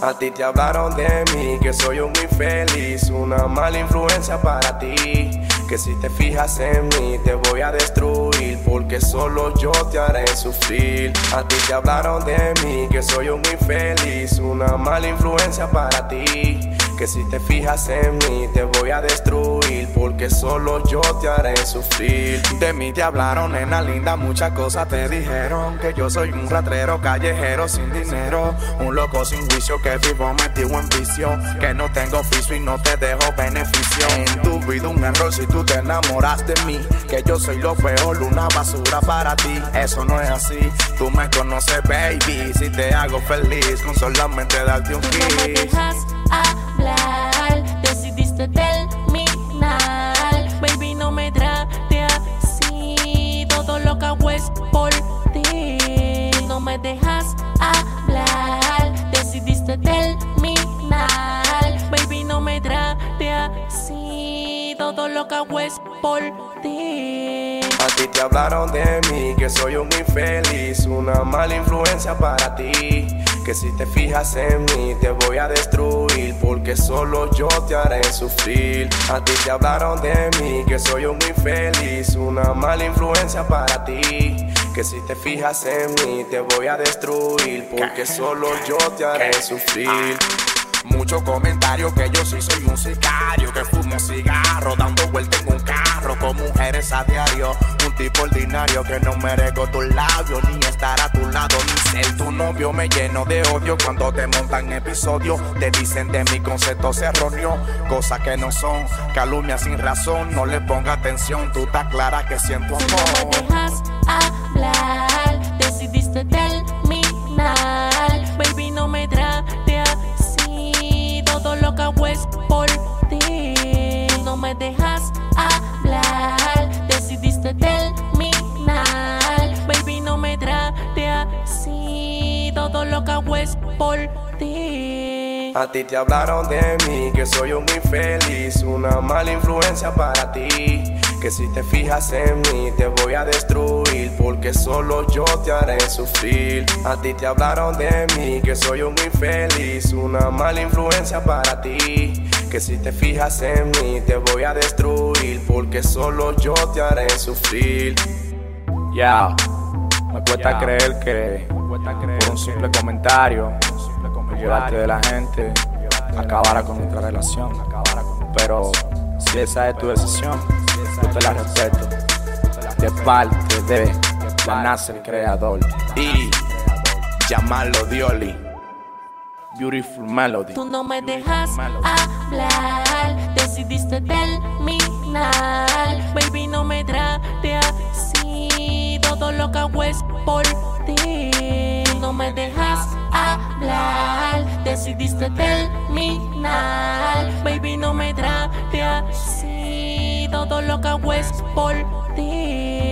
A ti te hablaron de mí, que soy un infeliz, una mala influencia para ti. Que si te fijas en mí te voy a destruir, porque solo yo te haré sufrir. A ti te hablaron de mí, que soy un infeliz, una mala influencia para ti. Que si te fijas en mí te voy a destruir Porque solo yo te haré sufrir. De mí te hablaron nena linda Muchas cosas te dijeron Que yo soy un ratrero callejero sin dinero Un loco sin juicio que vivo metido en vicio Que no tengo oficio y no te dejo beneficio. En tu vida un error si tú te enamoras de mí Que yo soy lo peor, una basura para ti. Eso no es así, tú me conoces baby Si te hago feliz con solamente darte un kiss decidiste terminar. Baby, no me trate así. Todo lo que hago es por ti. No me dejas hablar. Decidiste terminar. Baby, no me trate así. Todo lo que hago es por ti. A ti te hablaron de mí, que soy un infeliz, una mala influencia para ti que si te fijas en mí te voy a destruir porque solo yo te haré sufrir. A ti te hablaron de mí que soy un infeliz, una mala influencia para ti. Que si te fijas en mí te voy a destruir porque solo yo te haré sufrir. Muchos comentarios que yo sí soy un sicario, que fumo cigarro, dando vueltas en un carro con mujeres a diario. Un tipo ordinario que no merezco tus labios, ni estar a tu lado, ni ser tu novio. Me lleno de odio cuando te montan episodios. Te dicen de mi concepto erróneo, cosas que no son, calumnias sin razón. No le ponga atención, tú estás clara que siento amor. Me dejas hablar, decidiste terminar. Baby, no me trate así. Todo lo que hago es por ti. A ti te hablaron de mí, que soy un infeliz, una mala influencia para ti. Que si te fijas en mí te voy a destruir porque solo yo te haré sufrir. A ti te hablaron de mí que soy un infeliz, una mala influencia para ti. Que si te fijas en mí te voy a destruir porque solo yo te haré sufrir. Ya, me cuesta creer que por un simple comentario, llevarte de la gente, acabara con nuestra relación. Pero si esa es tu decisión, yo te la respeto. De parte de nace el creador y llamarlo Dioli. Beautiful Melody. Tú no me dejas hablar, decidiste terminar. Baby, no me trate así. Todo lo que hago es por ti. No me dejas hablar, decidiste terminar. Baby, no me trate así todo lo que hago es por ti.